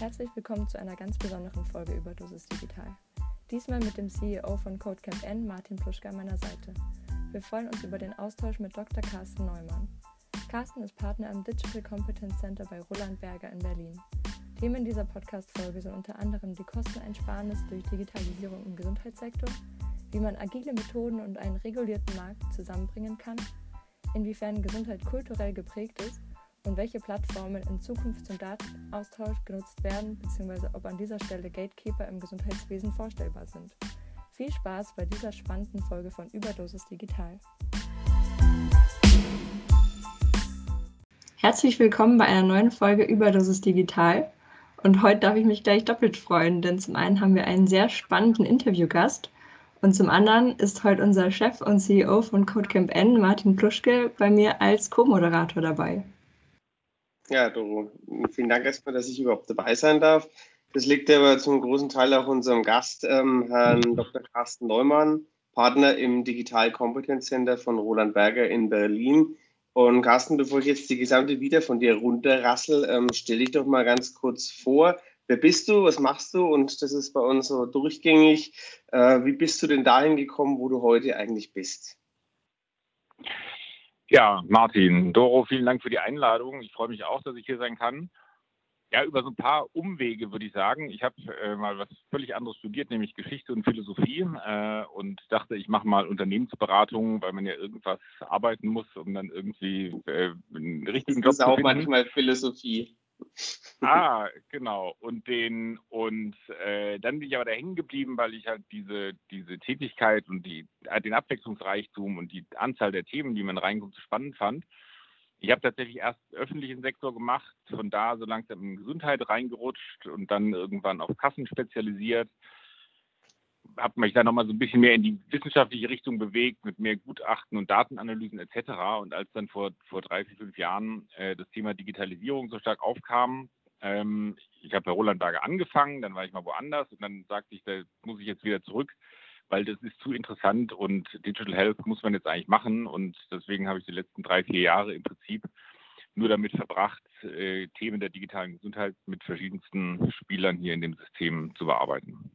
Herzlich willkommen zu einer ganz besonderen Folge über Dosis Digital. Diesmal mit dem CEO von CodeCamp N, Martin Pluschka, an meiner Seite. Wir freuen uns über den Austausch mit Dr. Carsten Neumann. Carsten ist Partner im Digital Competence Center bei Roland Berger in Berlin. Themen dieser Podcast-Folge sind unter anderem die Kosteneinsparnis durch Digitalisierung im Gesundheitssektor, wie man agile Methoden und einen regulierten Markt zusammenbringen kann, inwiefern Gesundheit kulturell geprägt ist und welche Plattformen in Zukunft zum Datenaustausch genutzt werden, beziehungsweise ob an dieser Stelle Gatekeeper im Gesundheitswesen vorstellbar sind. Viel Spaß bei dieser spannenden Folge von Überdosis Digital. Herzlich willkommen bei einer neuen Folge Überdosis Digital. Und heute darf ich mich gleich doppelt freuen, denn zum einen haben wir einen sehr spannenden Interviewgast und zum anderen ist heute unser Chef und CEO von CodeCamp N, Martin Pluschke, bei mir als Co-Moderator dabei. Ja, Doro, vielen Dank erstmal, dass ich überhaupt dabei sein darf. Das liegt aber zum großen Teil auch unserem Gast, ähm, Herrn Dr. Carsten Neumann, Partner im Digital Competence Center von Roland Berger in Berlin. Und Carsten, bevor ich jetzt die gesamte Wieder von dir runterrassel, ähm, stell dich doch mal ganz kurz vor. Wer bist du? Was machst du? Und das ist bei uns so durchgängig. Äh, wie bist du denn dahin gekommen, wo du heute eigentlich bist? Ja, Martin, Doro, vielen Dank für die Einladung. Ich freue mich auch, dass ich hier sein kann. Ja, über so ein paar Umwege würde ich sagen. Ich habe äh, mal was völlig anderes studiert, nämlich Geschichte und Philosophie äh, und dachte, ich mache mal Unternehmensberatung, weil man ja irgendwas arbeiten muss, um dann irgendwie äh, einen richtigen Job zu finden. Das ist auch manchmal Philosophie. Ah, genau. Und den und äh, dann bin ich aber da hängen geblieben, weil ich halt diese diese Tätigkeit und die äh, den Abwechslungsreichtum und die Anzahl der Themen, die man so spannend fand. Ich habe tatsächlich erst öffentlichen Sektor gemacht, von da so langsam in Gesundheit reingerutscht und dann irgendwann auf Kassen spezialisiert habe mich dann nochmal so ein bisschen mehr in die wissenschaftliche Richtung bewegt, mit mehr Gutachten und Datenanalysen etc. Und als dann vor, vor drei, vier, fünf Jahren äh, das Thema Digitalisierung so stark aufkam, ähm, ich habe bei Roland Berger angefangen, dann war ich mal woanders und dann sagte ich, da muss ich jetzt wieder zurück, weil das ist zu interessant und Digital Health muss man jetzt eigentlich machen. Und deswegen habe ich die letzten drei, vier Jahre im Prinzip nur damit verbracht, äh, Themen der digitalen Gesundheit mit verschiedensten Spielern hier in dem System zu bearbeiten.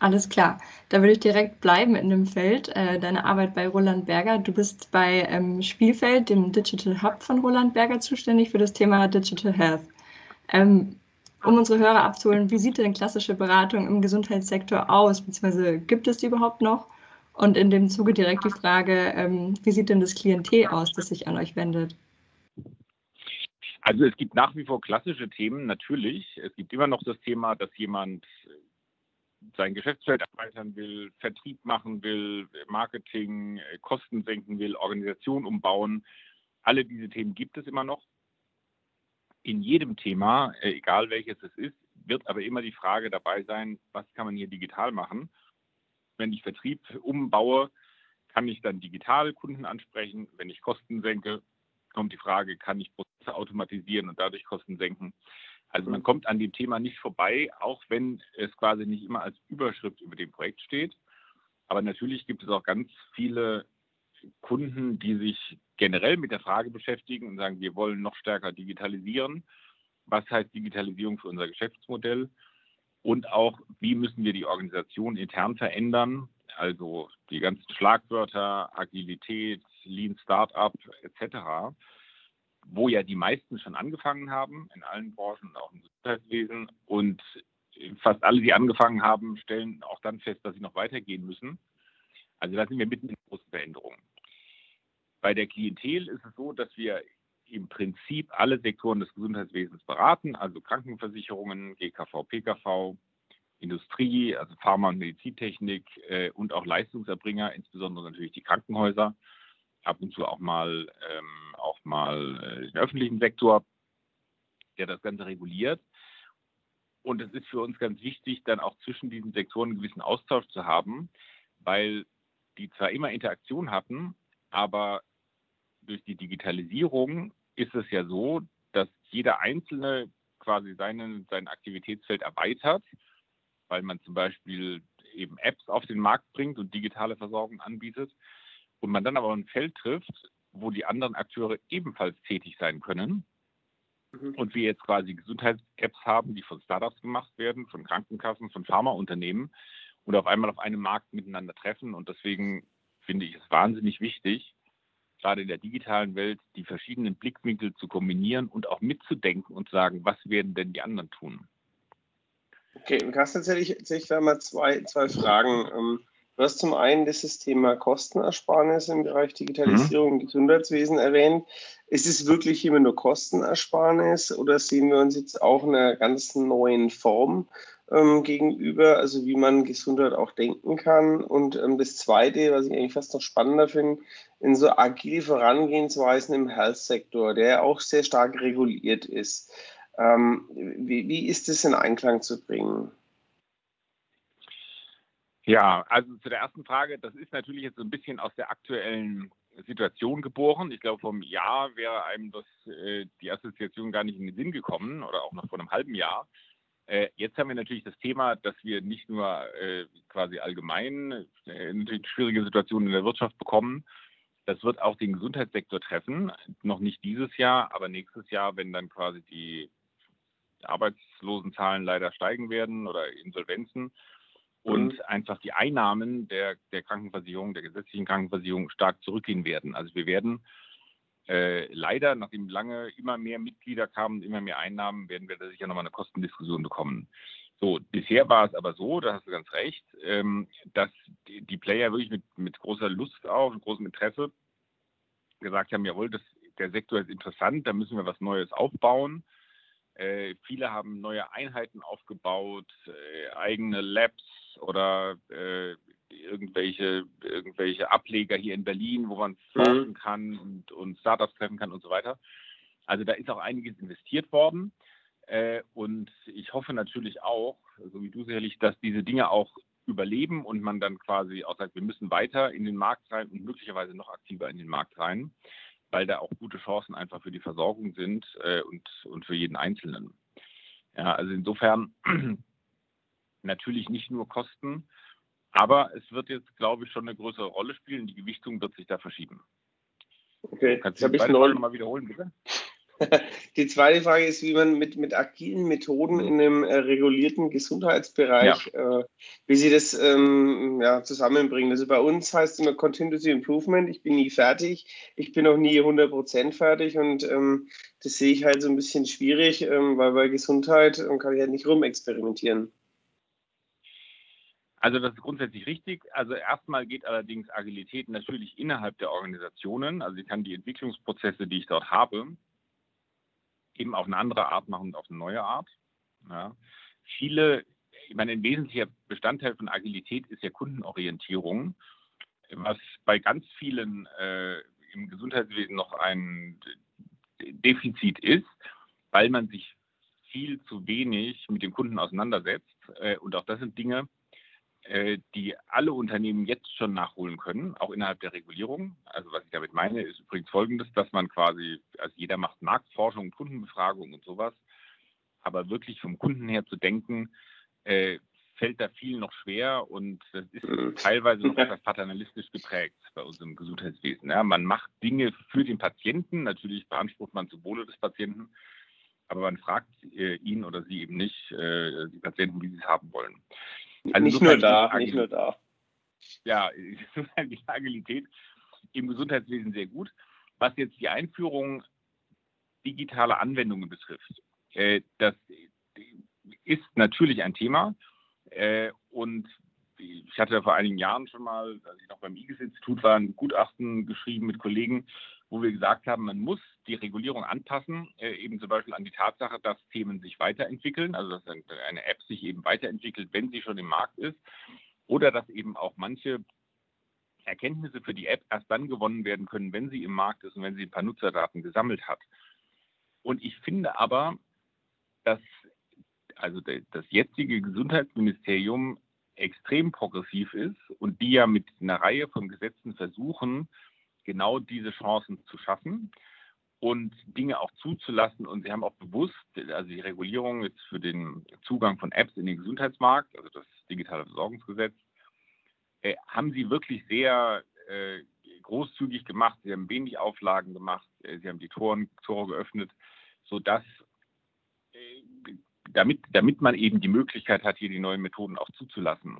Alles klar. Da würde ich direkt bleiben in dem Feld. Äh, deine Arbeit bei Roland Berger. Du bist bei ähm, Spielfeld, dem Digital Hub von Roland Berger, zuständig für das Thema Digital Health. Ähm, um unsere Hörer abzuholen, wie sieht denn klassische Beratung im Gesundheitssektor aus, beziehungsweise gibt es die überhaupt noch? Und in dem Zuge direkt die Frage, ähm, wie sieht denn das Klientel aus, das sich an euch wendet? Also es gibt nach wie vor klassische Themen, natürlich. Es gibt immer noch das Thema, dass jemand sein Geschäftsfeld erweitern will, Vertrieb machen will, Marketing, äh, Kosten senken will, Organisation umbauen. Alle diese Themen gibt es immer noch. In jedem Thema, äh, egal welches es ist, wird aber immer die Frage dabei sein, was kann man hier digital machen? Wenn ich Vertrieb umbaue, kann ich dann digital Kunden ansprechen. Wenn ich Kosten senke, kommt die Frage, kann ich Prozesse automatisieren und dadurch Kosten senken? Also man kommt an dem Thema nicht vorbei, auch wenn es quasi nicht immer als Überschrift über dem Projekt steht. Aber natürlich gibt es auch ganz viele Kunden, die sich generell mit der Frage beschäftigen und sagen, wir wollen noch stärker digitalisieren. Was heißt Digitalisierung für unser Geschäftsmodell? Und auch, wie müssen wir die Organisation intern verändern? Also die ganzen Schlagwörter, Agilität, Lean Startup etc wo ja die meisten schon angefangen haben, in allen Branchen, auch im Gesundheitswesen. Und fast alle, die angefangen haben, stellen auch dann fest, dass sie noch weitergehen müssen. Also da sind wir mitten in großen Veränderungen. Bei der Klientel ist es so, dass wir im Prinzip alle Sektoren des Gesundheitswesens beraten, also Krankenversicherungen, GKV, PKV, Industrie, also Pharma- und Medizintechnik äh, und auch Leistungserbringer, insbesondere natürlich die Krankenhäuser ab und zu auch mal, ähm, auch mal äh, den öffentlichen Sektor, der das Ganze reguliert. Und es ist für uns ganz wichtig, dann auch zwischen diesen Sektoren einen gewissen Austausch zu haben, weil die zwar immer Interaktion hatten, aber durch die Digitalisierung ist es ja so, dass jeder Einzelne quasi seinen, sein Aktivitätsfeld erweitert, weil man zum Beispiel eben Apps auf den Markt bringt und digitale Versorgung anbietet und man dann aber ein Feld trifft, wo die anderen Akteure ebenfalls tätig sein können, mhm. und wir jetzt quasi Gesundheits-Apps haben, die von Startups gemacht werden, von Krankenkassen, von Pharmaunternehmen und auf einmal auf einem Markt miteinander treffen. Und deswegen finde ich es wahnsinnig wichtig, gerade in der digitalen Welt die verschiedenen Blickwinkel zu kombinieren und auch mitzudenken und sagen, was werden denn die anderen tun? Okay, und Carsten, jetzt hätte ich, hätte ich da mal zwei, zwei Fragen. Du hast zum einen das Thema Kostenersparnis im Bereich Digitalisierung mhm. im Gesundheitswesen erwähnt. Ist es wirklich immer nur Kostenersparnis oder sehen wir uns jetzt auch in einer ganz neuen Form ähm, gegenüber, also wie man Gesundheit auch denken kann. Und ähm, das Zweite, was ich eigentlich fast noch spannender finde, in so agile Vorangehensweisen im Health-Sektor, der auch sehr stark reguliert ist. Ähm, wie, wie ist das in Einklang zu bringen? Ja, also zu der ersten Frage, das ist natürlich jetzt so ein bisschen aus der aktuellen Situation geboren. Ich glaube, vor einem Jahr wäre einem das, äh, die Assoziation gar nicht in den Sinn gekommen oder auch noch vor einem halben Jahr. Äh, jetzt haben wir natürlich das Thema, dass wir nicht nur äh, quasi allgemein äh, natürlich schwierige Situationen in der Wirtschaft bekommen. Das wird auch den Gesundheitssektor treffen. Noch nicht dieses Jahr, aber nächstes Jahr, wenn dann quasi die Arbeitslosenzahlen leider steigen werden oder Insolvenzen und mhm. einfach die Einnahmen der, der Krankenversicherung, der gesetzlichen Krankenversicherung stark zurückgehen werden. Also wir werden äh, leider, nachdem lange immer mehr Mitglieder kamen, immer mehr Einnahmen, werden wir da sicher nochmal eine Kostendiskussion bekommen. So, bisher war es aber so, da hast du ganz recht, ähm, dass die, die, Player wirklich mit, mit großer Lust auch, mit großem Interesse gesagt haben, jawohl, das, der Sektor ist interessant, da müssen wir was Neues aufbauen. Äh, viele haben neue Einheiten aufgebaut, äh, eigene Labs oder äh, irgendwelche, irgendwelche Ableger hier in Berlin, wo man mhm. forschen kann und, und Startups treffen kann und so weiter. Also da ist auch einiges investiert worden. Äh, und ich hoffe natürlich auch, so wie du sicherlich, dass diese Dinge auch überleben und man dann quasi auch sagt, wir müssen weiter in den Markt rein und möglicherweise noch aktiver in den Markt rein, weil da auch gute Chancen einfach für die Versorgung sind äh, und, und für jeden Einzelnen. Ja, also insofern natürlich nicht nur Kosten, aber es wird jetzt, glaube ich, schon eine größere Rolle spielen. Die Gewichtung wird sich da verschieben. Okay, Kannst du die zweite Frage mal wiederholen, bitte? Die zweite Frage ist, wie man mit, mit agilen Methoden in einem äh, regulierten Gesundheitsbereich, ja. äh, wie sie das ähm, ja, zusammenbringen. Also bei uns heißt es immer Continuous Improvement. Ich bin nie fertig. Ich bin auch nie 100% fertig und ähm, das sehe ich halt so ein bisschen schwierig, ähm, weil bei Gesundheit ähm, kann ich halt nicht rumexperimentieren. Also das ist grundsätzlich richtig. Also erstmal geht allerdings Agilität natürlich innerhalb der Organisationen. Also ich kann die Entwicklungsprozesse, die ich dort habe, eben auf eine andere Art machen und auf eine neue Art. Ja. Viele, ich meine, ein wesentlicher Bestandteil von Agilität ist ja Kundenorientierung, was bei ganz vielen äh, im Gesundheitswesen noch ein Defizit ist, weil man sich viel zu wenig mit dem Kunden auseinandersetzt. Äh, und auch das sind Dinge, die alle Unternehmen jetzt schon nachholen können, auch innerhalb der Regulierung. Also was ich damit meine, ist übrigens folgendes, dass man quasi, also jeder macht Marktforschung, Kundenbefragung und sowas, aber wirklich vom Kunden her zu denken, äh, fällt da viel noch schwer und das ist mhm. teilweise noch etwas paternalistisch geprägt bei unserem Gesundheitswesen. Ja, man macht Dinge für den Patienten, natürlich beansprucht man zum Wohle des Patienten, aber man fragt äh, ihn oder sie eben nicht, äh, die Patienten, wie sie es haben wollen. Also nicht nur da, nicht nur da. Ja, die Agilität im Gesundheitswesen sehr gut. Was jetzt die Einführung digitaler Anwendungen betrifft, äh, das ist natürlich ein Thema. Äh, und ich hatte vor einigen Jahren schon mal, als ich noch beim IGES-Institut war, ein Gutachten geschrieben mit Kollegen, wo wir gesagt haben, man muss die Regulierung anpassen, äh, eben zum Beispiel an die Tatsache, dass Themen sich weiterentwickeln, also dass eine App sich eben weiterentwickelt, wenn sie schon im Markt ist, oder dass eben auch manche Erkenntnisse für die App erst dann gewonnen werden können, wenn sie im Markt ist und wenn sie ein paar Nutzerdaten gesammelt hat. Und ich finde aber, dass also das jetzige Gesundheitsministerium extrem progressiv ist und die ja mit einer Reihe von Gesetzen versuchen, genau diese Chancen zu schaffen und Dinge auch zuzulassen. Und sie haben auch bewusst, also die Regulierung jetzt für den Zugang von Apps in den Gesundheitsmarkt, also das digitale Versorgungsgesetz, äh, haben sie wirklich sehr äh, großzügig gemacht. Sie haben wenig Auflagen gemacht. Äh, sie haben die Toren, Tore geöffnet sodass äh, damit, damit man eben die Möglichkeit hat, hier die neuen Methoden auch zuzulassen.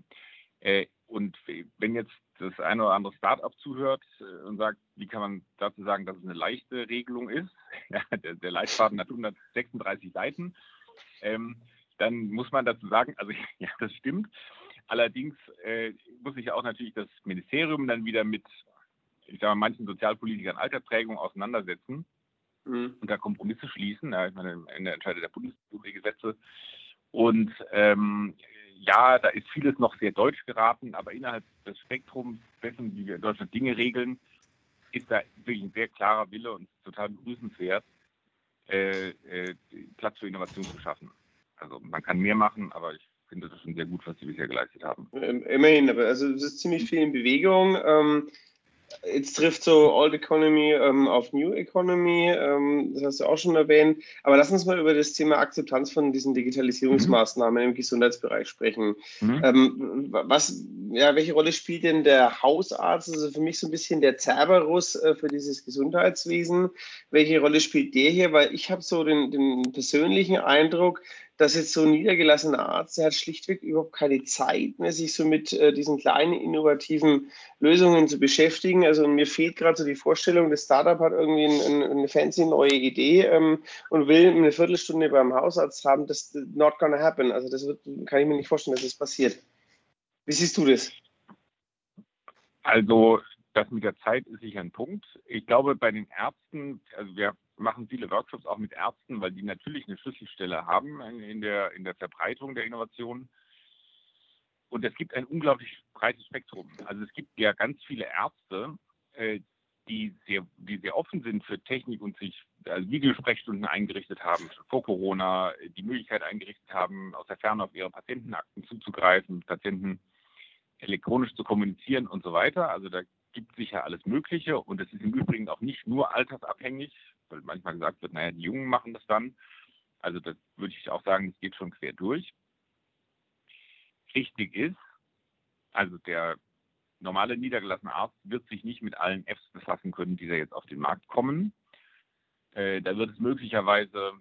Äh, und wenn jetzt das eine oder andere Start-up zuhört äh, und sagt, wie kann man dazu sagen, dass es eine leichte Regelung ist, ja, der, der, Leitfaden hat 136 Seiten, ähm, dann muss man dazu sagen, also ja, das stimmt. Allerdings äh, muss sich auch natürlich das Ministerium dann wieder mit, ich sage mal, manchen Sozialpolitikern alter Prägung auseinandersetzen mhm. und da Kompromisse schließen. Ja, ich meine, am Ende entscheidet der Bundesrat die Gesetze. Und ähm, ja, da ist vieles noch sehr deutsch geraten, aber innerhalb des Spektrums dessen, wie wir in Deutschland Dinge regeln, ist da wirklich ein sehr klarer Wille und total begrüßenswert, äh, äh, Platz für Innovation zu schaffen. Also man kann mehr machen, aber ich finde das schon sehr gut, was sie bisher geleistet haben. Ähm, immerhin, aber also es ist ziemlich viel in Bewegung. Ähm, Jetzt trifft so Old Economy ähm, auf New Economy, ähm, das hast du auch schon erwähnt. Aber lass uns mal über das Thema Akzeptanz von diesen Digitalisierungsmaßnahmen mhm. im Gesundheitsbereich sprechen. Mhm. Ähm, was, ja, welche Rolle spielt denn der Hausarzt? Also für mich so ein bisschen der Cerberus äh, für dieses Gesundheitswesen. Welche Rolle spielt der hier? Weil ich habe so den, den persönlichen Eindruck, dass jetzt so ein niedergelassener Arzt, der hat schlichtweg überhaupt keine Zeit mehr, sich so mit äh, diesen kleinen innovativen Lösungen zu beschäftigen. Also mir fehlt gerade so die Vorstellung, das Startup hat irgendwie ein, ein, eine fancy neue Idee ähm, und will eine Viertelstunde beim Hausarzt haben. Das not gonna happen. Also das wird, kann ich mir nicht vorstellen, dass das passiert. Wie siehst du das? Also das mit der Zeit ist sicher ein Punkt. Ich glaube, bei den Ärzten, also wir machen viele Workshops auch mit Ärzten, weil die natürlich eine Schlüsselstelle haben in der, in der Verbreitung der Innovationen. Und es gibt ein unglaublich breites Spektrum. Also es gibt ja ganz viele Ärzte, äh, die, sehr, die sehr offen sind für Technik und sich also Videosprechstunden eingerichtet haben, vor Corona die Möglichkeit eingerichtet haben, aus der Ferne auf ihre Patientenakten zuzugreifen, Patienten elektronisch zu kommunizieren und so weiter. Also da gibt sicher alles Mögliche und es ist im Übrigen auch nicht nur altersabhängig weil manchmal gesagt wird, naja, die Jungen machen das dann. Also das würde ich auch sagen, es geht schon quer durch. Richtig ist, also der normale niedergelassene Arzt wird sich nicht mit allen Apps befassen können, die da jetzt auf den Markt kommen. Äh, da wird es möglicherweise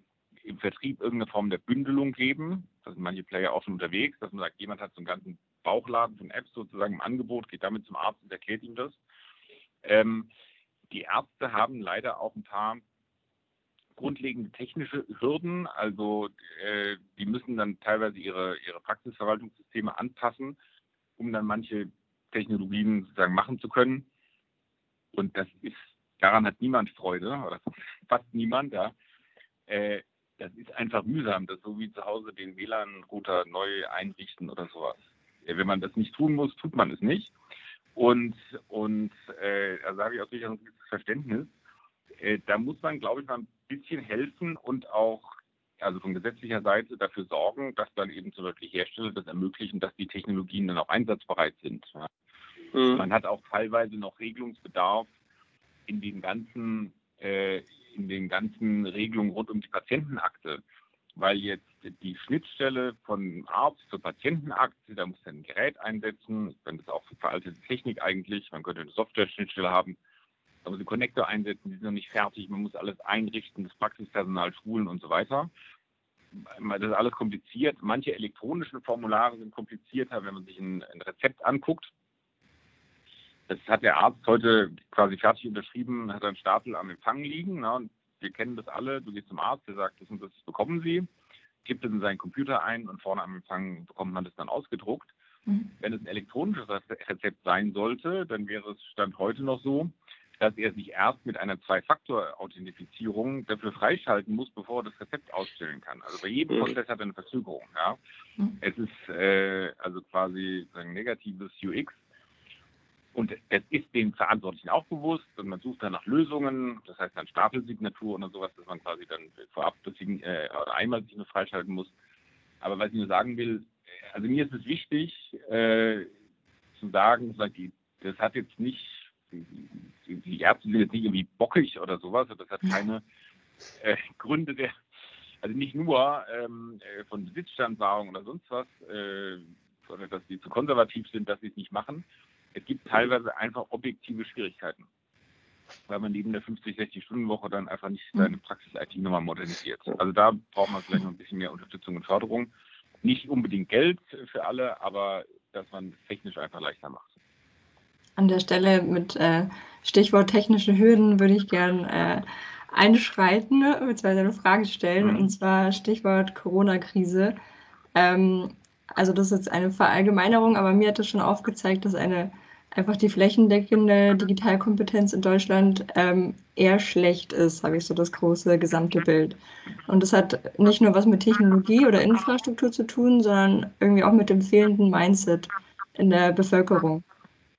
im Vertrieb irgendeine Form der Bündelung geben. Da sind manche Player auch schon unterwegs, dass man sagt, jemand hat so einen ganzen Bauchladen von Apps sozusagen im Angebot, geht damit zum Arzt und erklärt ihm das. Ähm, die Ärzte haben leider auch ein paar grundlegende technische Hürden. Also äh, die müssen dann teilweise ihre, ihre Praxisverwaltungssysteme anpassen, um dann manche Technologien sozusagen machen zu können. Und das ist, daran hat niemand Freude, oder fast niemand, ja. Äh, das ist einfach mühsam, das so wie zu Hause den WLAN-Router neu einrichten oder sowas. Äh, wenn man das nicht tun muss, tut man es nicht. Und, und äh, da sage ich auch durchaus ein Verständnis. Äh, da muss man, glaube ich, mal ein bisschen helfen und auch also von gesetzlicher Seite dafür sorgen, dass dann eben zum Beispiel Hersteller das ermöglichen, dass die Technologien dann auch einsatzbereit sind. Ja. Mhm. Man hat auch teilweise noch Regelungsbedarf in den ganzen, äh, in den ganzen Regelungen rund um die Patientenakte, weil jetzt die Schnittstelle von Arzt zur Patientenakte, da muss ein Gerät einsetzen, dann ist auch veraltete Technik eigentlich, man könnte eine Software-Schnittstelle haben, da muss ein Connector einsetzen, die sind noch nicht fertig, man muss alles einrichten, das Praxispersonal schulen und so weiter. Das ist alles kompliziert. Manche elektronischen Formulare sind komplizierter, wenn man sich ein, ein Rezept anguckt. Das hat der Arzt heute quasi fertig unterschrieben, hat einen Stapel am Empfang liegen. Na, und wir kennen das alle. Du gehst zum Arzt, der sagt, das und das bekommen Sie, gibt es in seinen Computer ein und vorne am Empfang bekommt man das dann ausgedruckt. Mhm. Wenn es ein elektronisches Rezept sein sollte, dann wäre es Stand heute noch so, dass er sich erst mit einer Zwei-Faktor-Authentifizierung dafür freischalten muss, bevor er das Rezept ausstellen kann. Also bei jedem mhm. Prozess hat er eine Verzögerung. Ja. Mhm. Es ist äh, also quasi ein negatives UX. Und es ist den Verantwortlichen auch bewusst und man sucht dann nach Lösungen, das heißt dann Stapelsignatur oder sowas, dass man quasi dann vorab das, äh, oder einmal sich nur freischalten muss. Aber was ich nur sagen will, also mir ist es wichtig äh, zu sagen, das hat jetzt nicht die Ärzte sind jetzt nicht irgendwie bockig oder sowas, das hat keine äh, Gründe der, also nicht nur ähm, äh, von Besitzstandwahrung oder sonst was, äh, sondern dass sie zu konservativ sind, dass sie es nicht machen. Es gibt teilweise einfach objektive Schwierigkeiten. weil man neben der 50, 60-Stunden-Woche dann einfach nicht mhm. seine Praxis-IT nochmal modernisiert. Also da braucht man vielleicht noch ein bisschen mehr Unterstützung und Förderung. Nicht unbedingt Geld für alle, aber dass man es technisch einfach leichter macht. An der Stelle mit äh, Stichwort technische Hürden würde ich gern äh, einschreiten bzw. eine Frage stellen, mhm. und zwar Stichwort Corona-Krise. Ähm, also das ist jetzt eine Verallgemeinerung, aber mir hat das schon aufgezeigt, dass eine einfach die flächendeckende Digitalkompetenz in Deutschland ähm, eher schlecht ist, habe ich so das große gesamte Bild. Und das hat nicht nur was mit Technologie oder Infrastruktur zu tun, sondern irgendwie auch mit dem fehlenden Mindset in der Bevölkerung.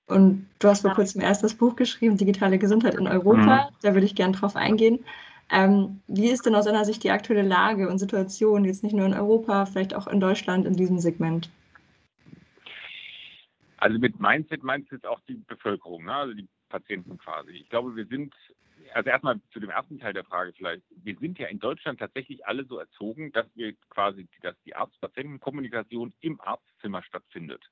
Und du hast vor kurzem erst das Buch geschrieben, Digitale Gesundheit in Europa. Mhm. Da würde ich gerne drauf eingehen. Ähm, wie ist denn aus deiner Sicht die aktuelle Lage und Situation, jetzt nicht nur in Europa, vielleicht auch in Deutschland in diesem Segment? Also mit Mindset meinst du jetzt auch die Bevölkerung, ne? also die Patienten quasi. Ich glaube, wir sind, also erstmal zu dem ersten Teil der Frage vielleicht, wir sind ja in Deutschland tatsächlich alle so erzogen, dass wir quasi, dass die Arzt-Patienten-Kommunikation im Arztzimmer stattfindet.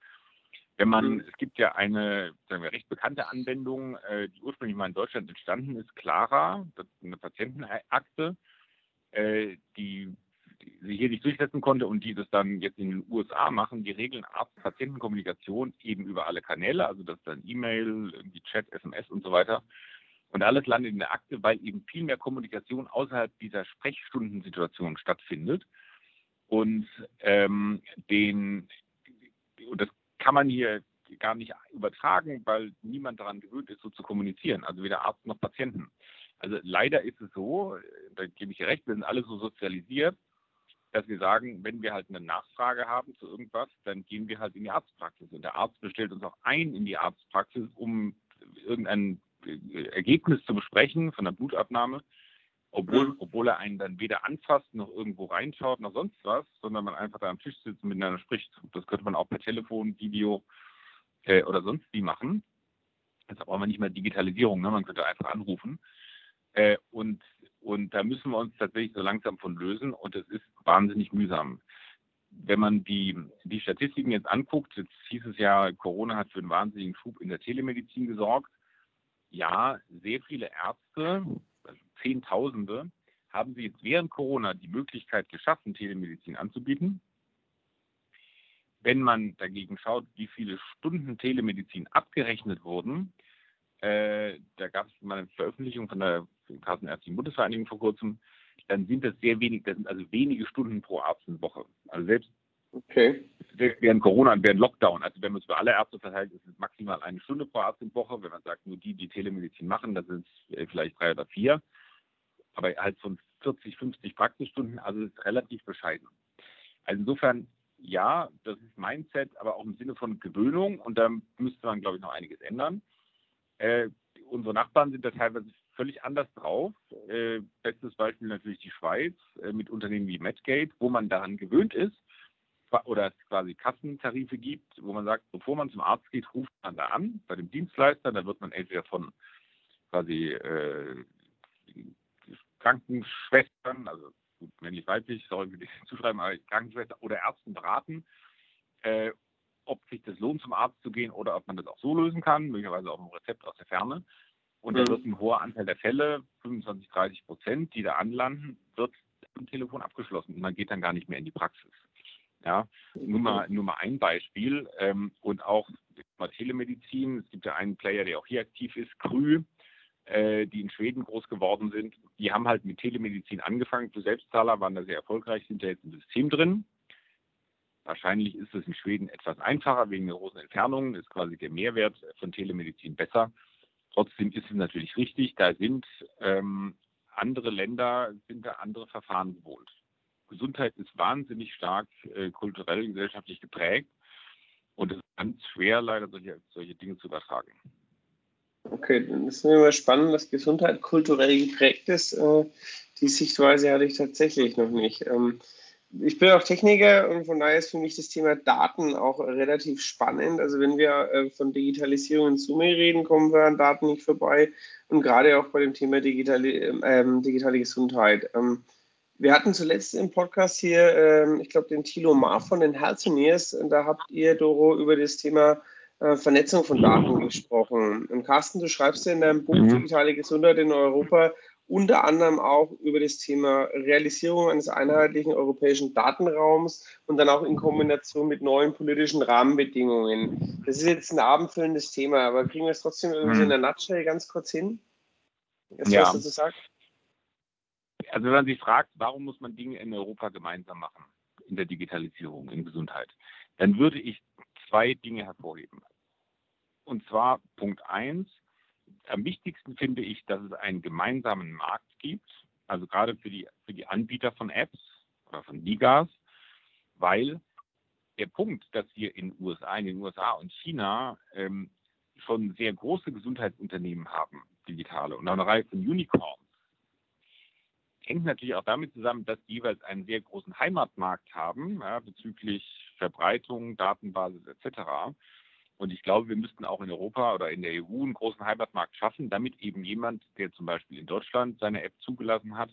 Wenn man, mhm. es gibt ja eine, sagen wir, recht bekannte Anwendung, äh, die ursprünglich mal in Deutschland entstanden ist, Clara, das ist eine Patientenakte, äh, die, sich hier nicht durchsetzen konnte und die das dann jetzt in den USA machen, die regeln Arzt-Patienten-Kommunikation eben über alle Kanäle, also das ist dann E-Mail, Chat, SMS und so weiter. Und alles landet in der Akte, weil eben viel mehr Kommunikation außerhalb dieser Sprechstundensituation stattfindet. Und ähm, den, und das kann man hier gar nicht übertragen, weil niemand daran gewöhnt ist, so zu kommunizieren, also weder Arzt noch Patienten. Also leider ist es so, da gebe ich recht, wir sind alle so sozialisiert, dass wir sagen, wenn wir halt eine Nachfrage haben zu irgendwas, dann gehen wir halt in die Arztpraxis. Und der Arzt bestellt uns auch ein in die Arztpraxis, um irgendein äh, Ergebnis zu besprechen von der Blutabnahme obwohl, mhm. obwohl er einen dann weder anfasst, noch irgendwo reinschaut, noch sonst was, sondern man einfach da am Tisch sitzt und miteinander spricht. Das könnte man auch per Telefon, Video äh, oder sonst wie machen. Jetzt braucht man nicht mehr Digitalisierung, ne? man könnte einfach anrufen. Äh, und, und da müssen wir uns tatsächlich so langsam von lösen und es ist wahnsinnig mühsam. Wenn man die, die Statistiken jetzt anguckt, jetzt hieß es ja, Corona hat für einen wahnsinnigen Schub in der Telemedizin gesorgt. Ja, sehr viele Ärzte, Zehntausende, haben sie jetzt während Corona die Möglichkeit geschaffen, Telemedizin anzubieten. Wenn man dagegen schaut, wie viele Stunden Telemedizin abgerechnet wurden, äh, da gab es mal eine Veröffentlichung von der Kassenärztlichen Bundesvereinigung vor kurzem, dann sind das sehr wenig, das sind also wenige Stunden pro Arzt in Woche. Also selbst, okay. selbst während Corona und während Lockdown, also wenn man es für alle Ärzte verteilt, ist es maximal eine Stunde pro Arzt in Woche. Wenn man sagt, nur die, die Telemedizin machen, das sind es vielleicht drei oder vier aber halt von 40, 50 Praxisstunden, also ist relativ bescheiden. Also insofern, ja, das ist Mindset, aber auch im Sinne von Gewöhnung und da müsste man, glaube ich, noch einiges ändern. Äh, unsere Nachbarn sind da teilweise völlig anders drauf. Äh, bestes Beispiel natürlich die Schweiz äh, mit Unternehmen wie Medgate, wo man daran gewöhnt ist oder es quasi Kassentarife gibt, wo man sagt, bevor man zum Arzt geht, ruft man da an bei dem Dienstleister, da wird man entweder von quasi äh, Krankenschwestern, also männlich, weiblich, soll ich zuschreiben, aber Krankenschwestern oder Ärzten beraten, äh, ob sich das lohnt, zum Arzt zu gehen oder ob man das auch so lösen kann, möglicherweise auch ein Rezept aus der Ferne. Und da mhm. wird ein hoher Anteil der Fälle, 25, 30 Prozent, die da anlanden, wird am Telefon abgeschlossen und man geht dann gar nicht mehr in die Praxis. Ja, nur mal, nur mal ein Beispiel ähm, und auch mal Telemedizin. Es gibt ja einen Player, der auch hier aktiv ist, Krü, äh, die in Schweden groß geworden sind, die haben halt mit Telemedizin angefangen. Für Selbstzahler waren da sehr erfolgreich, sind da jetzt im System drin. Wahrscheinlich ist es in Schweden etwas einfacher wegen der großen Entfernungen, ist quasi der Mehrwert von Telemedizin besser. Trotzdem ist es natürlich richtig, da sind ähm, andere Länder, sind da andere Verfahren gewohnt. Gesundheit ist wahnsinnig stark äh, kulturell, gesellschaftlich geprägt und es ist ganz schwer, leider solche, solche Dinge zu übertragen. Okay, dann ist mir mal spannend, dass Gesundheit kulturell geprägt ist. Äh, die Sichtweise hatte ich tatsächlich noch nicht. Ähm, ich bin auch Techniker und von daher ist für mich das Thema Daten auch relativ spannend. Also wenn wir äh, von Digitalisierung in Summe reden, kommen wir an Daten nicht vorbei. Und gerade auch bei dem Thema digitale, ähm, digitale Gesundheit. Ähm, wir hatten zuletzt im Podcast hier, ähm, ich glaube, den Thilo Mar von den Healthineers. Da habt ihr, Doro, über das Thema äh, Vernetzung von Daten gesprochen. Und Carsten, du schreibst ja in deinem Buch mhm. Digitale Gesundheit in Europa unter anderem auch über das Thema Realisierung eines einheitlichen europäischen Datenraums und dann auch in Kombination mit neuen politischen Rahmenbedingungen. Das ist jetzt ein abendfüllendes Thema, aber kriegen wir es trotzdem irgendwie so in mhm. der Nutshell ganz kurz hin? Was ja. dazu sagt? Also wenn man sich fragt, warum muss man Dinge in Europa gemeinsam machen, in der Digitalisierung, in Gesundheit, dann würde ich zwei Dinge hervorheben. Und zwar Punkt eins, am wichtigsten finde ich, dass es einen gemeinsamen Markt gibt, also gerade für die, für die Anbieter von Apps oder von Ligas, weil der Punkt, dass wir in, USA, in den USA und China ähm, schon sehr große Gesundheitsunternehmen haben, digitale, und auch eine Reihe von Unicorns, hängt natürlich auch damit zusammen, dass die jeweils einen sehr großen Heimatmarkt haben ja, bezüglich Verbreitung, Datenbasis etc. Und ich glaube, wir müssten auch in Europa oder in der EU einen großen Heimatmarkt schaffen, damit eben jemand, der zum Beispiel in Deutschland seine App zugelassen hat,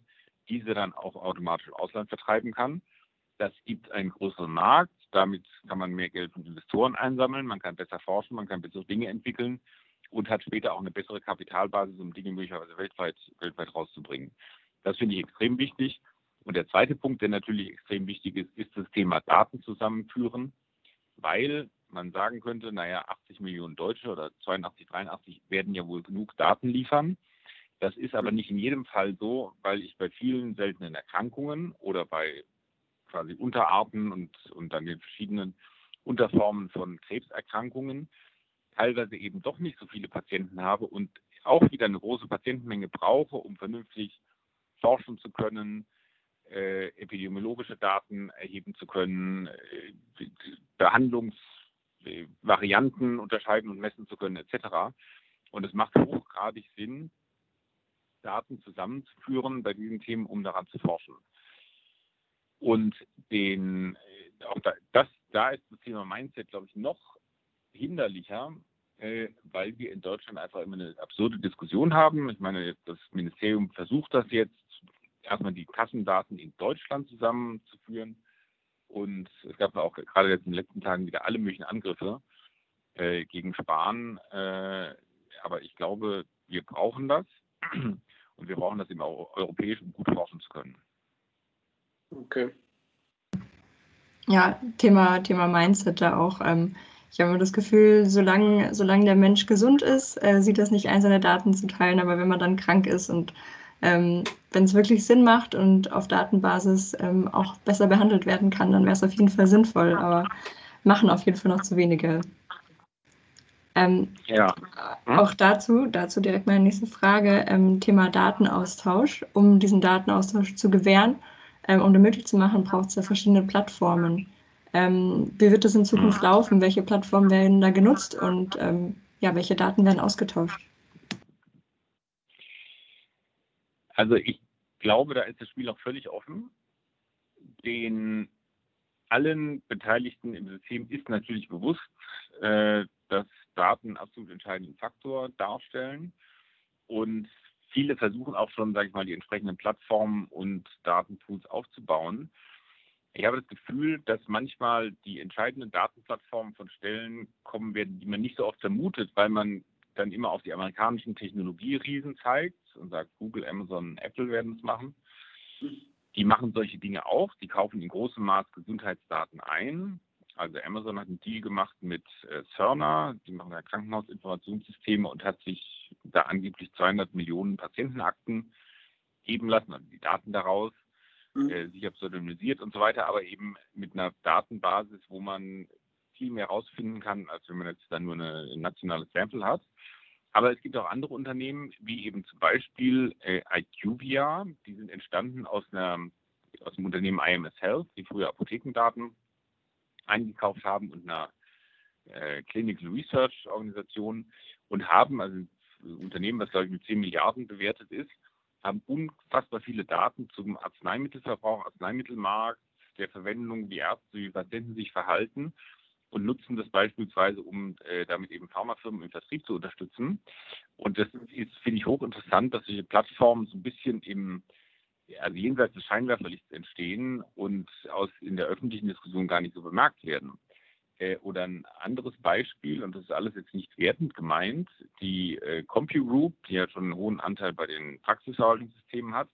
diese dann auch automatisch im Ausland vertreiben kann. Das gibt einen größeren Markt, damit kann man mehr Geld von Investoren einsammeln, man kann besser forschen, man kann bessere Dinge entwickeln und hat später auch eine bessere Kapitalbasis, um Dinge möglicherweise weltweit, weltweit rauszubringen. Das finde ich extrem wichtig. Und der zweite Punkt, der natürlich extrem wichtig ist, ist das Thema Daten zusammenführen, weil man sagen könnte, naja, 80 Millionen Deutsche oder 82, 83 werden ja wohl genug Daten liefern. Das ist aber nicht in jedem Fall so, weil ich bei vielen seltenen Erkrankungen oder bei quasi Unterarten und, und dann den verschiedenen Unterformen von Krebserkrankungen teilweise eben doch nicht so viele Patienten habe und auch wieder eine große Patientenmenge brauche, um vernünftig forschen zu können, äh, epidemiologische Daten erheben zu können, äh, Behandlungsvarianten unterscheiden und messen zu können, etc. Und es macht hochgradig Sinn, Daten zusammenzuführen bei diesen Themen, um daran zu forschen. Und den, äh, auch da, das, da ist das Thema Mindset, glaube ich, noch hinderlicher, äh, weil wir in Deutschland einfach immer eine absurde Diskussion haben. Ich meine, das Ministerium versucht das jetzt, erstmal die Kassendaten in Deutschland zusammenzuführen. Und es gab auch gerade jetzt in den letzten Tagen wieder alle möglichen Angriffe äh, gegen Sparen. Äh, aber ich glaube, wir brauchen das. Und wir brauchen das eben auch europäisch, um gut forschen zu können. Okay. Ja, Thema, Thema Mindset da auch. Ähm, ich habe immer das Gefühl, solange, solange der Mensch gesund ist, äh, sieht das nicht ein, seine Daten zu teilen. Aber wenn man dann krank ist und ähm, wenn es wirklich Sinn macht und auf Datenbasis ähm, auch besser behandelt werden kann, dann wäre es auf jeden Fall sinnvoll. Aber machen auf jeden Fall noch zu wenige. Ähm, ja. Hm? Auch dazu, dazu direkt meine nächste Frage, ähm, Thema Datenaustausch. Um diesen Datenaustausch zu gewähren, ähm, um den möglich zu machen, braucht es ja verschiedene Plattformen. Ähm, wie wird das in Zukunft hm. laufen? Welche Plattformen werden da genutzt und ja, welche Daten werden ausgetauscht? Also ich glaube, da ist das Spiel auch völlig offen. Den allen Beteiligten im System ist natürlich bewusst, äh, dass Daten einen absolut entscheidenden Faktor darstellen. Und viele versuchen auch schon, sage ich mal, die entsprechenden Plattformen und Datentools aufzubauen. Ich habe das Gefühl, dass manchmal die entscheidenden Datenplattformen von Stellen kommen werden, die man nicht so oft vermutet, weil man dann immer auf die amerikanischen Technologieriesen zeigt und sagt, Google, Amazon, Apple werden es machen. Die machen solche Dinge auch. Die kaufen in großem Maß Gesundheitsdaten ein. Also Amazon hat einen Deal gemacht mit äh, Cerner, die machen ja Krankenhausinformationssysteme und hat sich da angeblich 200 Millionen Patientenakten geben lassen, also die Daten daraus, mhm. äh, sicher pseudonymisiert und so weiter, aber eben mit einer Datenbasis, wo man viel mehr herausfinden kann, als wenn man jetzt dann nur eine, ein nationales Sample hat. Aber es gibt auch andere Unternehmen, wie eben zum Beispiel äh, IQVIA, die sind entstanden aus, einer, aus dem Unternehmen IMS Health, die früher Apothekendaten eingekauft haben und einer äh, Clinical Research Organisation und haben, also ein Unternehmen, was glaube ich mit 10 Milliarden bewertet ist, haben unfassbar viele Daten zum Arzneimittelverbrauch, Arzneimittelmarkt, der Verwendung, wie Ärzte, wie Patienten sich verhalten und nutzen das beispielsweise, um äh, damit eben Pharmafirmen im Vertrieb zu unterstützen. Und das ist, finde ich, hochinteressant, dass solche Plattformen so ein bisschen im, also jenseits des Scheinwerferlichts entstehen und aus in der öffentlichen Diskussion gar nicht so bemerkt werden. Äh, oder ein anderes Beispiel, und das ist alles jetzt nicht wertend gemeint, die äh, CompuGroup, die ja schon einen hohen Anteil bei den Praxisverwaltungssystemen hat,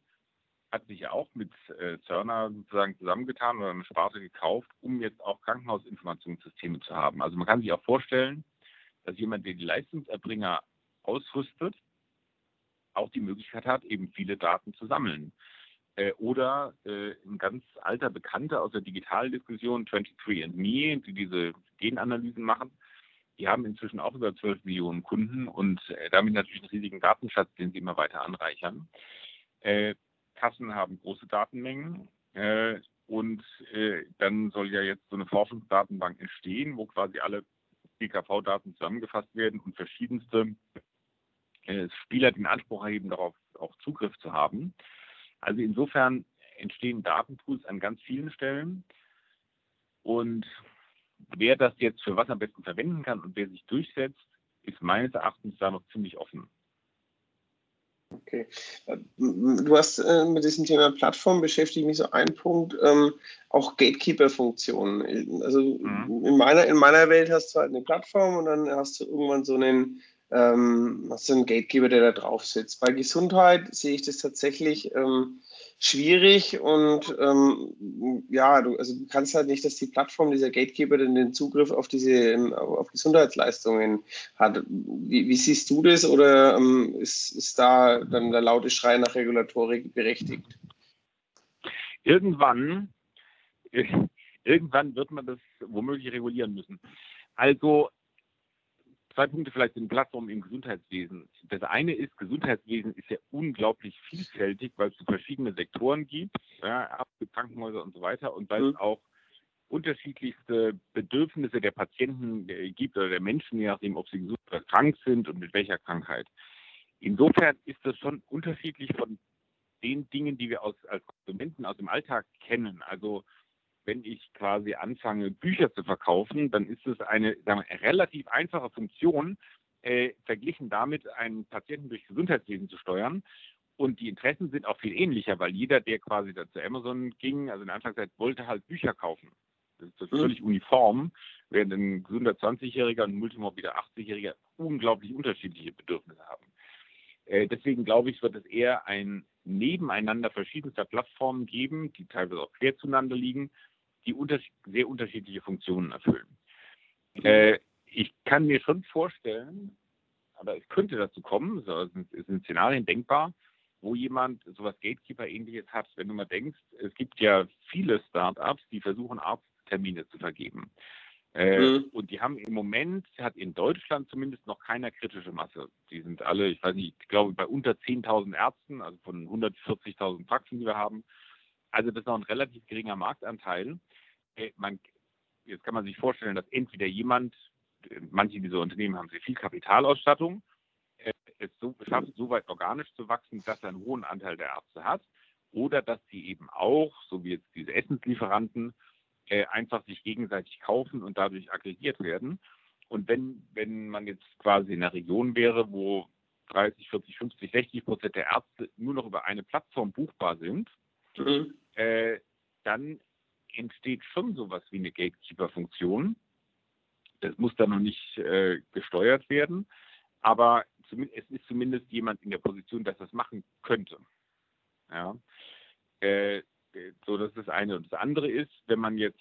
hat sich auch mit äh, Cerner sozusagen zusammengetan oder eine Sparte gekauft, um jetzt auch Krankenhausinformationssysteme zu haben. Also man kann sich auch vorstellen, dass jemand, der die Leistungserbringer ausrüstet, auch die Möglichkeit hat, eben viele Daten zu sammeln. Äh, oder äh, ein ganz alter Bekannter aus der Digitaldiskussion, 23andMe, die diese Genanalysen machen, die haben inzwischen auch über 12 Millionen Kunden und äh, damit natürlich einen riesigen Datenschatz, den sie immer weiter anreichern. Äh, Kassen haben große Datenmengen äh, und äh, dann soll ja jetzt so eine Forschungsdatenbank entstehen, wo quasi alle GKV-Daten zusammengefasst werden und verschiedenste Spieler den Anspruch erheben, darauf auch Zugriff zu haben. Also insofern entstehen Datenpools an ganz vielen Stellen. Und wer das jetzt für was am besten verwenden kann und wer sich durchsetzt, ist meines Erachtens da noch ziemlich offen. Okay. Du hast äh, mit diesem Thema Plattform beschäftigt mich so ein Punkt, ähm, auch Gatekeeper-Funktionen. Also mhm. in, meiner, in meiner Welt hast du halt eine Plattform und dann hast du irgendwann so einen ähm, hast du einen Gatekeeper, der da drauf sitzt. Bei Gesundheit sehe ich das tatsächlich ähm, schwierig und ähm, ja, du, also du kannst halt nicht, dass die Plattform dieser Gatekeeper dann den Zugriff auf diese ähm, auf Gesundheitsleistungen hat. Wie, wie siehst du das oder ähm, ist, ist da dann der laute Schrei nach Regulatorik berechtigt? Irgendwann, irgendwann wird man das womöglich regulieren müssen. Also Zwei Punkte vielleicht den Plattformen im Gesundheitswesen. Das eine ist, Gesundheitswesen ist ja unglaublich vielfältig, weil es verschiedene Sektoren gibt, ja, Krankenhäuser und so weiter und weil mhm. es auch unterschiedlichste Bedürfnisse der Patienten äh, gibt oder der Menschen, je nachdem, ob sie gesund oder krank sind und mit welcher Krankheit. Insofern ist das schon unterschiedlich von den Dingen, die wir aus, als Konsumenten aus dem Alltag kennen. Also wenn ich quasi anfange, Bücher zu verkaufen, dann ist es eine wir, relativ einfache Funktion, äh, verglichen damit, einen Patienten durch Gesundheitswesen zu steuern. Und die Interessen sind auch viel ähnlicher, weil jeder, der quasi da zu Amazon ging, also in der Anfangszeit, wollte halt Bücher kaufen. Das ist mhm. völlig uniform, während ein gesunder 20-Jähriger und ein multimorbider 80-Jähriger unglaublich unterschiedliche Bedürfnisse haben. Äh, deswegen glaube ich, wird es eher ein Nebeneinander verschiedenster Plattformen geben, die teilweise auch quer zueinander liegen, die unter sehr unterschiedliche Funktionen erfüllen. Mhm. Äh, ich kann mir schon vorstellen, aber es könnte dazu kommen, so, es sind Szenarien denkbar, wo jemand sowas Gatekeeper-ähnliches hat. Wenn du mal denkst, es gibt ja viele Startups, die versuchen, Arzttermine zu vergeben. Äh, mhm. Und die haben im Moment, hat in Deutschland zumindest noch keiner kritische Masse. Die sind alle, ich weiß nicht, ich glaube bei unter 10.000 Ärzten, also von 140.000 Praxen, die wir haben. Also das ist noch ein relativ geringer Marktanteil. Äh, man, jetzt kann man sich vorstellen, dass entweder jemand, äh, manche dieser Unternehmen haben sehr viel Kapitalausstattung, äh, es so, schafft, so weit organisch zu wachsen, dass er einen hohen Anteil der Ärzte hat, oder dass sie eben auch, so wie jetzt diese Essenslieferanten, einfach sich gegenseitig kaufen und dadurch aggregiert werden. Und wenn, wenn man jetzt quasi in einer Region wäre, wo 30, 40, 50, 60 Prozent der Ärzte nur noch über eine Plattform buchbar sind, mhm. äh, dann entsteht schon sowas wie eine Gatekeeper-Funktion. Das muss dann noch nicht äh, gesteuert werden, aber es ist zumindest jemand in der Position, dass das machen könnte. Ja. Äh, so, das ist das eine. Und das andere ist, wenn man jetzt,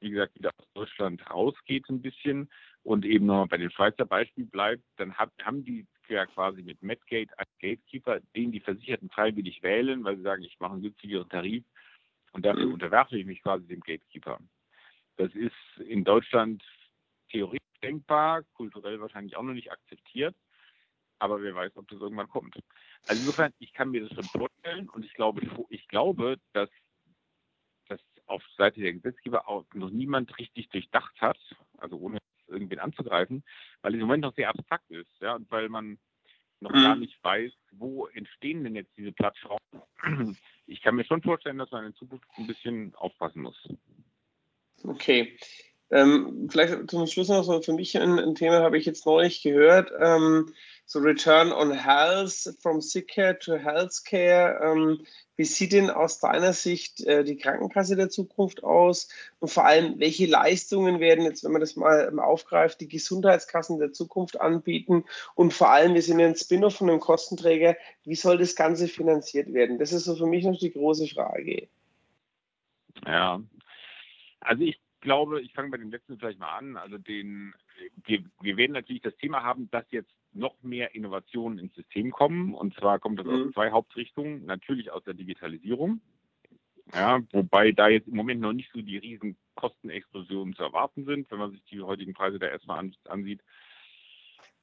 wie gesagt, wieder aus Deutschland rausgeht ein bisschen und eben noch bei dem Schweizer Beispiel bleibt, dann hat, haben die ja quasi mit Medgate als Gatekeeper, den die Versicherten freiwillig wählen, weil sie sagen, ich mache einen günstigeren Tarif, und dafür mhm. unterwerfe ich mich quasi dem Gatekeeper. Das ist in Deutschland theoretisch denkbar, kulturell wahrscheinlich auch noch nicht akzeptiert, aber wer weiß, ob das irgendwann kommt. Also insofern, ich kann mir das schon vorstellen und ich glaube, ich glaube, dass das auf Seite der Gesetzgeber auch noch niemand richtig durchdacht hat, also ohne irgendwen anzugreifen, weil es im Moment noch sehr abstrakt ist, ja, und weil man noch mhm. gar nicht weiß, wo entstehen denn jetzt diese Plattformen. Ich kann mir schon vorstellen, dass man in Zukunft ein bisschen aufpassen muss. Okay. Ähm, vielleicht zum Schluss noch so für mich ein, ein Thema habe ich jetzt neulich gehört. Ähm, so Return on Health from Sick Care to Healthcare. Ähm, wie sieht denn aus deiner Sicht äh, die Krankenkasse der Zukunft aus? Und vor allem, welche Leistungen werden jetzt, wenn man das mal ähm, aufgreift, die Gesundheitskassen der Zukunft anbieten? Und vor allem, wir sind ja ein Spin-off von einem Kostenträger, wie soll das Ganze finanziert werden? Das ist so für mich noch die große Frage. Ja, also ich glaube, ich fange bei dem letzten vielleicht mal an. Also den, wir, wir werden natürlich das Thema haben, dass jetzt noch mehr Innovationen ins System kommen. Und zwar kommt das mhm. aus zwei Hauptrichtungen. Natürlich aus der Digitalisierung. Ja, wobei da jetzt im Moment noch nicht so die riesen Kostenexplosionen zu erwarten sind, wenn man sich die heutigen Preise da erstmal an, ansieht.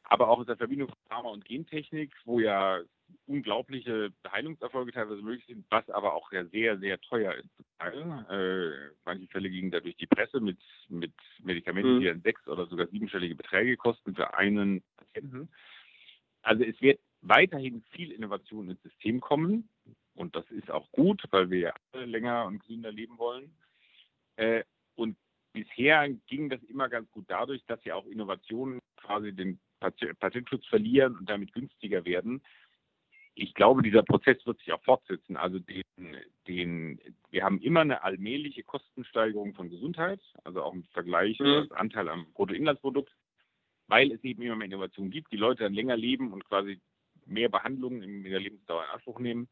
Aber auch aus der Verbindung von Pharma und Gentechnik, wo ja unglaubliche Heilungserfolge teilweise möglich sind, was aber auch sehr, sehr teuer ist. Äh, manche Fälle gingen da durch die Presse mit, mit Medikamenten, mhm. die dann sechs oder sogar siebenstellige Beträge kosten für einen Patienten. Also es wird weiterhin viel Innovation ins System kommen und das ist auch gut, weil wir ja alle länger und gesünder leben wollen. Äh, und bisher ging das immer ganz gut dadurch, dass ja auch Innovationen quasi den Patentschutz verlieren und damit günstiger werden ich glaube, dieser Prozess wird sich auch fortsetzen. Also den, den, wir haben immer eine allmähliche Kostensteigerung von Gesundheit, also auch im Vergleich mhm. als Anteil am Bruttoinlandsprodukt, weil es eben immer mehr Innovationen gibt, die Leute dann länger leben und quasi mehr Behandlungen in, der Lebensdauer in Anspruch nehmen.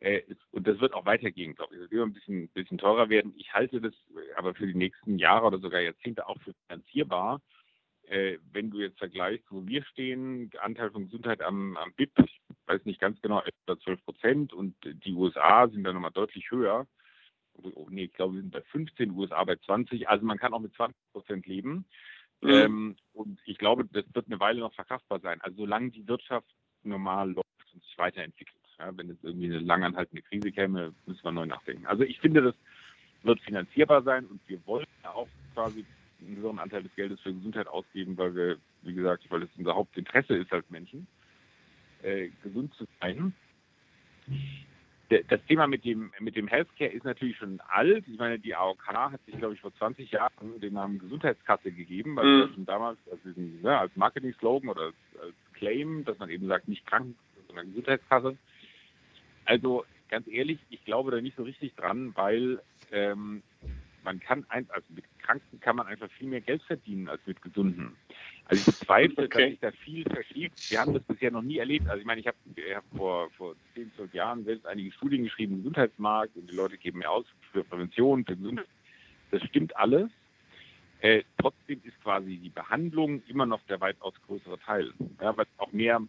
Äh, und das wird auch weitergehen, glaube ich. Das wird ein bisschen, bisschen teurer werden. Ich halte das aber für die nächsten Jahre oder sogar Jahrzehnte auch für finanzierbar äh, wenn du jetzt vergleichst, wo wir stehen, Anteil von Gesundheit am, am BIP, ich weiß nicht ganz genau, etwa 12 Prozent und die USA sind da nochmal deutlich höher. Oh, nee, ich glaube, wir sind bei 15, USA bei 20. Also man kann auch mit 20 Prozent leben. Mhm. Ähm, und ich glaube, das wird eine Weile noch verkraftbar sein. Also solange die Wirtschaft normal läuft und sich weiterentwickelt. Ja, wenn es irgendwie eine langanhaltende Krise käme, müssen wir neu nachdenken. Also ich finde, das wird finanzierbar sein und wir wollen auch quasi einen höheren Anteil des Geldes für Gesundheit ausgeben, weil wir, wie gesagt, weil es unser Hauptinteresse ist als Menschen, äh, gesund zu sein. Das Thema mit dem, mit dem Healthcare ist natürlich schon alt. Ich meine, die AOK hat sich, glaube ich, vor 20 Jahren den Namen Gesundheitskasse gegeben, weil mhm. schon damals als, ja, als Marketing-Slogan oder als, als Claim, dass man eben sagt, nicht krank, sondern Gesundheitskasse. Also ganz ehrlich, ich glaube da nicht so richtig dran, weil ähm, man kann ein, also mit Kranken kann man einfach viel mehr Geld verdienen als mit Gesunden. Also ich bezweifle, okay. dass sich da viel verschiebt. Wir haben das bisher noch nie erlebt. Also ich meine, ich habe hab vor, vor 10, 12 Jahren selbst einige Studien geschrieben im Gesundheitsmarkt und die Leute geben mehr aus für Prävention, für Gesundheit. Das stimmt alles. Äh, trotzdem ist quasi die Behandlung immer noch der weitaus größere Teil. Ja, weil auch mehr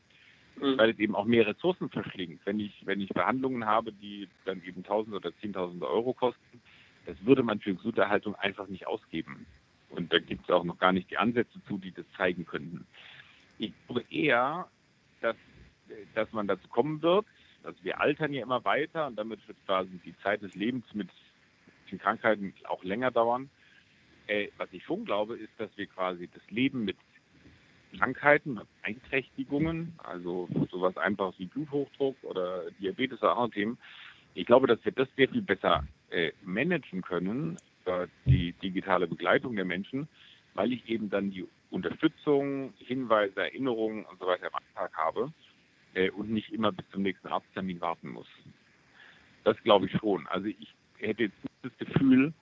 mhm. weil es eben auch mehr Ressourcen verschlingt. Wenn ich, wenn ich Behandlungen habe, die dann eben 1000 oder 10.000 Euro kosten, das würde man für Gesunderhaltung einfach nicht ausgeben. Und da gibt es auch noch gar nicht die Ansätze zu, die das zeigen könnten. Ich glaube eher, dass, dass man dazu kommen wird, also wir altern ja immer weiter und damit wird quasi die Zeit des Lebens mit den Krankheiten auch länger dauern. Äh, was ich schon glaube, ist, dass wir quasi das Leben mit Krankheiten, Beeinträchtigungen, also sowas einfaches wie Bluthochdruck oder Diabetes oder andere Themen, ich glaube, dass wir das sehr viel besser äh, managen können, äh, die digitale Begleitung der Menschen, weil ich eben dann die Unterstützung, Hinweise, Erinnerungen und so weiter am Tag habe äh, und nicht immer bis zum nächsten Arzttermin warten muss. Das glaube ich schon. Also ich hätte jetzt nicht das Gefühl,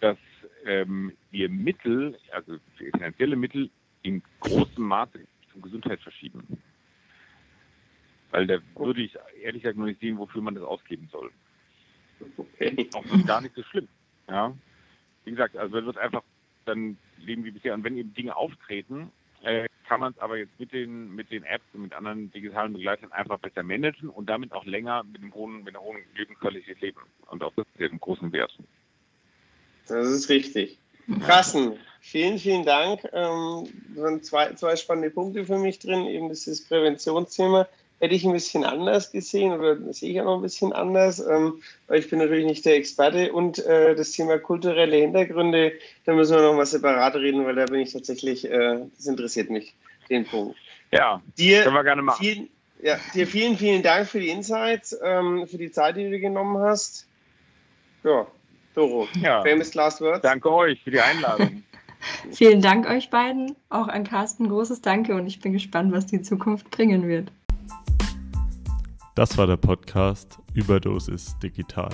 dass ähm, wir Mittel, also finanzielle Mittel, in großem Maße Richtung Gesundheit verschieben. Weil da würde ich ehrlich gesagt noch nicht sehen, wofür man das ausgeben soll. Okay. Auch das ist gar nicht so schlimm. Ja. Wie gesagt, also es wird einfach dann leben wie bisher. Und wenn eben Dinge auftreten, äh, kann man es aber jetzt mit den, mit den Apps und mit anderen digitalen Begleitern einfach besser managen und damit auch länger mit, dem hohen, mit einer hohen Lebensqualität leben. Und auch das ist einen großen Wert. Das ist richtig. Krassen, vielen, vielen Dank. Ähm, sind zwei, zwei spannende Punkte für mich drin. Eben das ist das Präventionsthema hätte ich ein bisschen anders gesehen oder sehe ich auch noch ein bisschen anders, ähm, weil ich bin natürlich nicht der Experte und äh, das Thema kulturelle Hintergründe, da müssen wir noch mal separat reden, weil da bin ich tatsächlich, äh, das interessiert mich, den Punkt. Ja, dir, können wir gerne machen. Vielen, ja, dir vielen, vielen Dank für die Insights, ähm, für die Zeit, die du dir genommen hast. Ja, Doro, ja. famous last words. Danke euch für die Einladung. Vielen Dank euch beiden, auch an Carsten großes Danke und ich bin gespannt, was die Zukunft bringen wird. Das war der Podcast Überdosis Digital.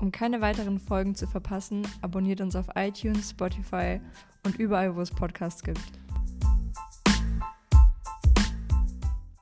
Um keine weiteren Folgen zu verpassen, abonniert uns auf iTunes, Spotify und überall, wo es Podcasts gibt.